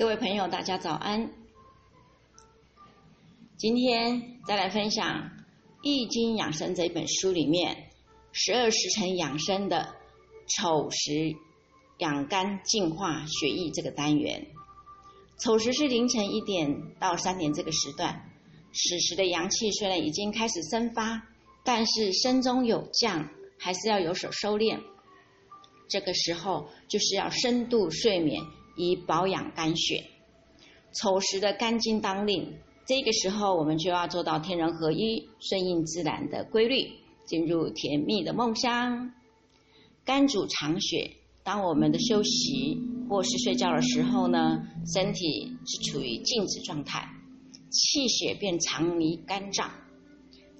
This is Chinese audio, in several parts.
各位朋友，大家早安。今天再来分享《易经养生》这本书里面十二时辰养生的丑时养肝净化血液这个单元。丑时是凌晨一点到三点这个时段，此时的阳气虽然已经开始生发，但是身中有降，还是要有所收敛。这个时候就是要深度睡眠。以保养肝血，丑时的肝经当令，这个时候我们就要做到天人合一、顺应自然的规律，进入甜蜜的梦乡。肝主藏血，当我们的休息或是睡觉的时候呢，身体是处于静止状态，气血便藏于肝脏。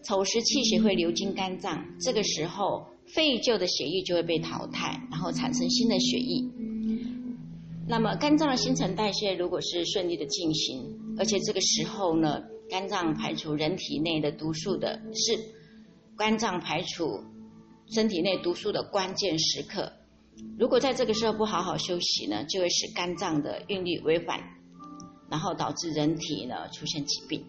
丑时气血会流经肝脏，这个时候废旧的血液就会被淘汰，然后产生新的血液。那么肝脏的新陈代谢如果是顺利的进行，而且这个时候呢，肝脏排除人体内的毒素的是肝脏排除身体内毒素的关键时刻。如果在这个时候不好好休息呢，就会使肝脏的运力违反，然后导致人体呢出现疾病。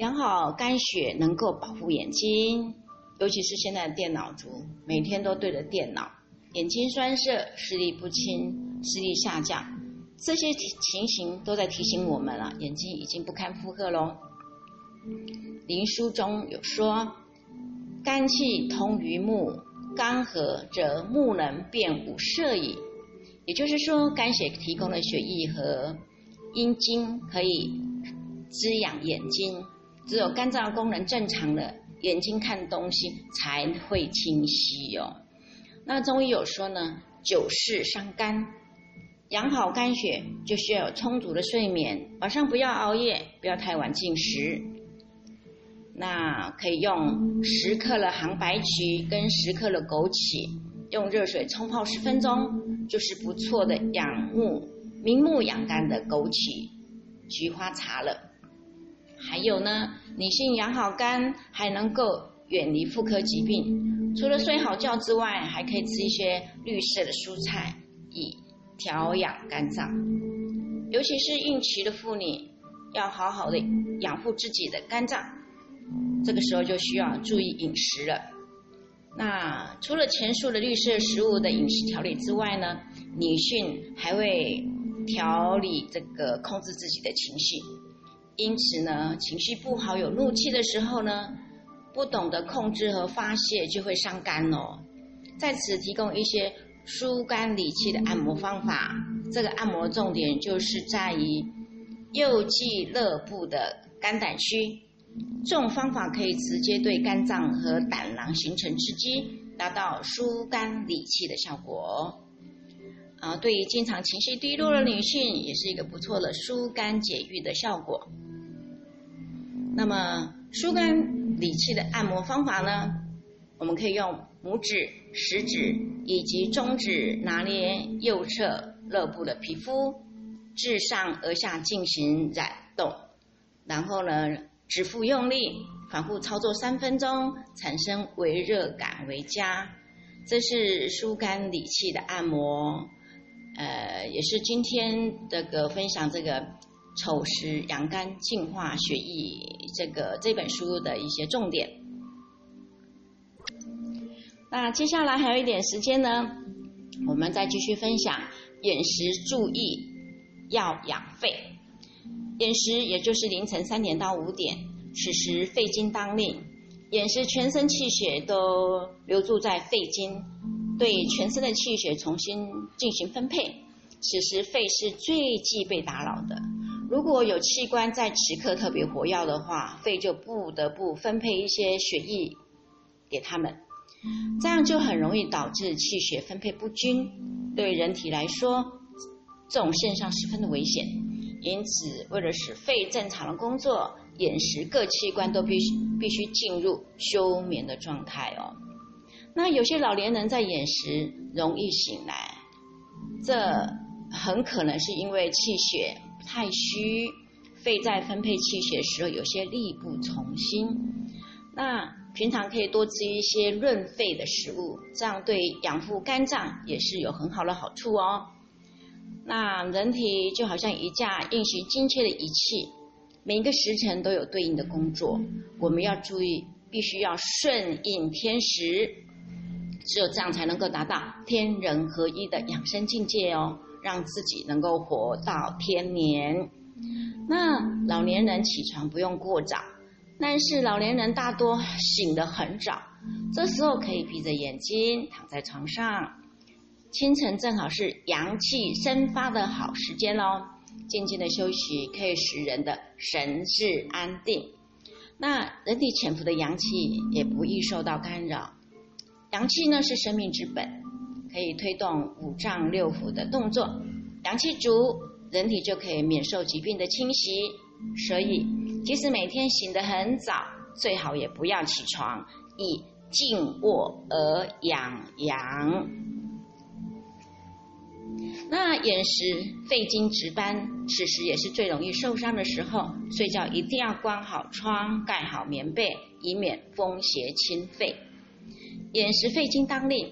养好肝血能够保护眼睛，尤其是现在的电脑族，每天都对着电脑，眼睛酸涩，视力不清。视力下降，这些情形都在提醒我们了，眼睛已经不堪负荷喽。灵书中有说，肝气通于目，肝和则目能辨五色矣。也就是说，肝血提供的血液和阴精可以滋养眼睛，只有肝脏功能正常了，眼睛看东西才会清晰哟。那中医有说呢，久视伤肝。养好肝血，就需要有充足的睡眠，晚上不要熬夜，不要太晚进食。那可以用十克的杭白菊跟十克的枸杞，用热水冲泡十分钟，就是不错的养目明目养肝的枸杞菊花茶了。还有呢，女性养好肝，还能够远离妇科疾病。除了睡好觉之外，还可以吃一些绿色的蔬菜，以。调养肝脏，尤其是孕期的妇女，要好好的养护自己的肝脏。这个时候就需要注意饮食了。那除了前述的绿色食物的饮食调理之外呢，女性还会调理这个控制自己的情绪。因此呢，情绪不好、有怒气的时候呢，不懂得控制和发泄，就会伤肝哦。在此提供一些。疏肝理气的按摩方法，这个按摩重点就是在于右际肋部的肝胆区。这种方法可以直接对肝脏和胆囊形成刺激，达到疏肝理气的效果。啊，对于经常情绪低落的女性，也是一个不错的疏肝解郁的效果。那么，疏肝理气的按摩方法呢？我们可以用。拇指、食指以及中指拿捏右侧肋部的皮肤，自上而下进行染动，然后呢，指腹用力，反复操作三分钟，产生微热感为佳。这是疏肝理气的按摩，呃，也是今天这个分享这个丑时养肝净化血液这个这本书的一些重点。那接下来还有一点时间呢，我们再继续分享饮食注意要养肺。饮食也就是凌晨三点到五点，此时肺经当令，饮食全身气血都留住在肺经，对全身的气血重新进行分配。此时肺是最忌被打扰的。如果有器官在此刻特别活跃的话，肺就不得不分配一些血液给他们。这样就很容易导致气血分配不均，对人体来说，这种现象十分的危险。因此，为了使肺正常的工作，饮食各器官都必须必须进入休眠的状态哦。那有些老年人在饮食容易醒来，这很可能是因为气血太虚，肺在分配气血时候有些力不从心。那平常可以多吃一些润肺的食物，这样对养护肝脏也是有很好的好处哦。那人体就好像一架运行精确的仪器，每一个时辰都有对应的工作。我们要注意，必须要顺应天时，只有这样才能够达到天人合一的养生境界哦，让自己能够活到天年。那老年人起床不用过早，但是老年人大多醒得很早，这时候可以闭着眼睛躺在床上。清晨正好是阳气生发的好时间哦，静静的休息可以使人的神志安定。那人体潜伏的阳气也不易受到干扰。阳气呢是生命之本，可以推动五脏六腑的动作。阳气足，人体就可以免受疾病的侵袭。所以，即使每天醒得很早，最好也不要起床，以静卧而养阳。那眼时肺经值班，此时也是最容易受伤的时候。睡觉一定要关好窗，盖好棉被，以免风邪侵肺。眼时肺经当令，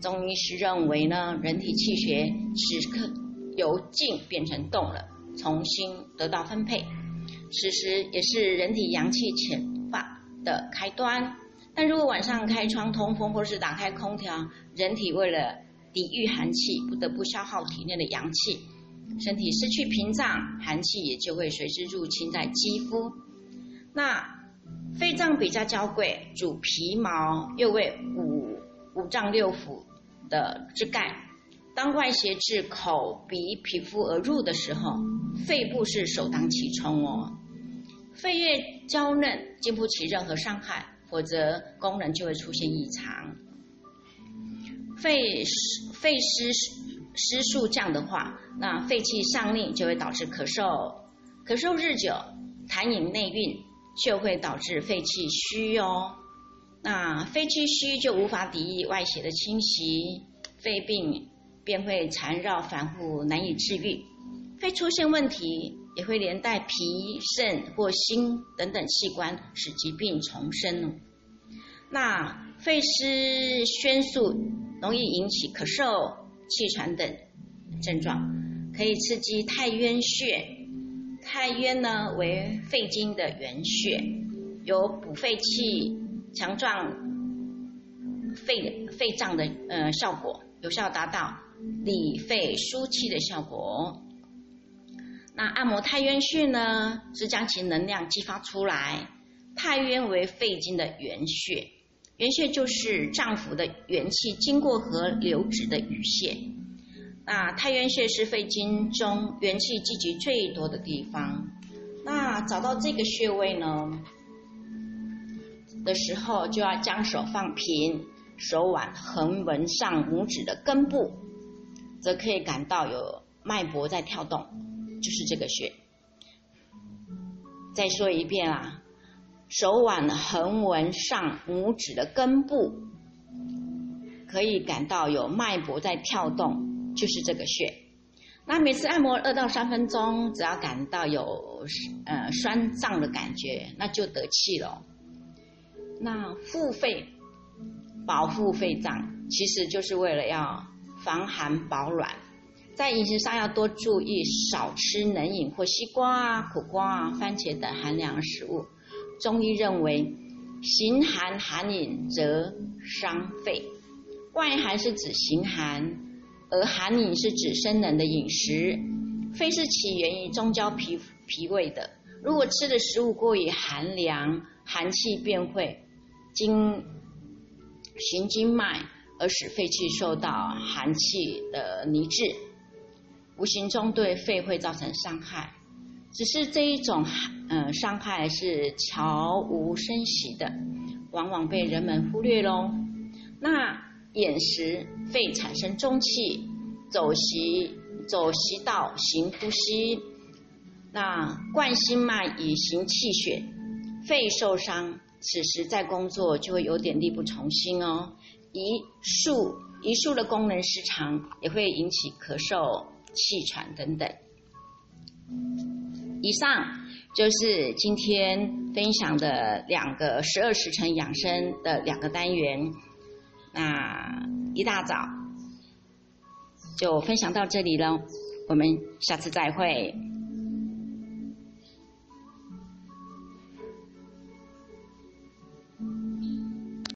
中医师认为呢，人体气血此刻由静变成动了，重新得到分配。此时也是人体阳气潜发的开端。但如果晚上开窗通风，或是打开空调，人体为了抵御寒气，不得不消耗体内的阳气，身体失去屏障，寒气也就会随之入侵在肌肤。那肺脏比较娇贵，主皮毛，又为五五脏六腑的之干。当外邪至口鼻皮肤而入的时候，肺部是首当其冲哦。肺越娇嫩，经不起任何伤害，否则功能就会出现异常。肺肺湿湿数降的话，那肺气上逆就会导致咳嗽，咳嗽日久，痰饮内蕴，就会导致肺气虚哦。那肺气虚就无法抵御外邪的侵袭，肺病便会缠绕反复，难以治愈。肺出现问题，也会连带脾、肾或心等等器官，使疾病重生。那肺湿宣肃。容易引起咳嗽、气喘等症状，可以刺激太渊穴。太渊呢为肺经的原穴，有补肺气、强壮肺肺脏的呃效果，有效达到理肺疏气的效果。那按摩太渊穴呢，是将其能量激发出来。太渊为肺经的原穴。原穴就是脏腑的元气经过和流止的雨穴。那太渊穴是肺经中元气聚集最多的地方。那找到这个穴位呢的时候，就要将手放平，手腕横纹上拇指的根部，则可以感到有脉搏在跳动，就是这个穴。再说一遍啊。手腕横纹上拇指的根部，可以感到有脉搏在跳动，就是这个穴。那每次按摩二到三分钟，只要感到有呃酸胀的感觉，那就得气了。那护肺、保护肺脏，其实就是为了要防寒保暖。在饮食上要多注意，少吃冷饮或西瓜啊、苦瓜啊、番茄等寒凉食物。中医认为，形寒寒饮则伤肺。外寒是指形寒，而寒饮是指生冷的饮食。肺是起源于中焦脾脾胃的，如果吃的食物过于寒凉，寒气便会经循经脉，而使肺气受到寒气的凝滞，无形中对肺会造成伤害。只是这一种嗯伤害是悄无声息的，往往被人们忽略喽。那饮食肺产生中气，走息走息道行呼吸，那冠心脉以行气血，肺受伤，此时在工作就会有点力不从心哦。一束一束的功能失常，也会引起咳嗽、气喘等等。以上就是今天分享的两个十二时辰养生的两个单元。那一大早就分享到这里了。我们下次再会。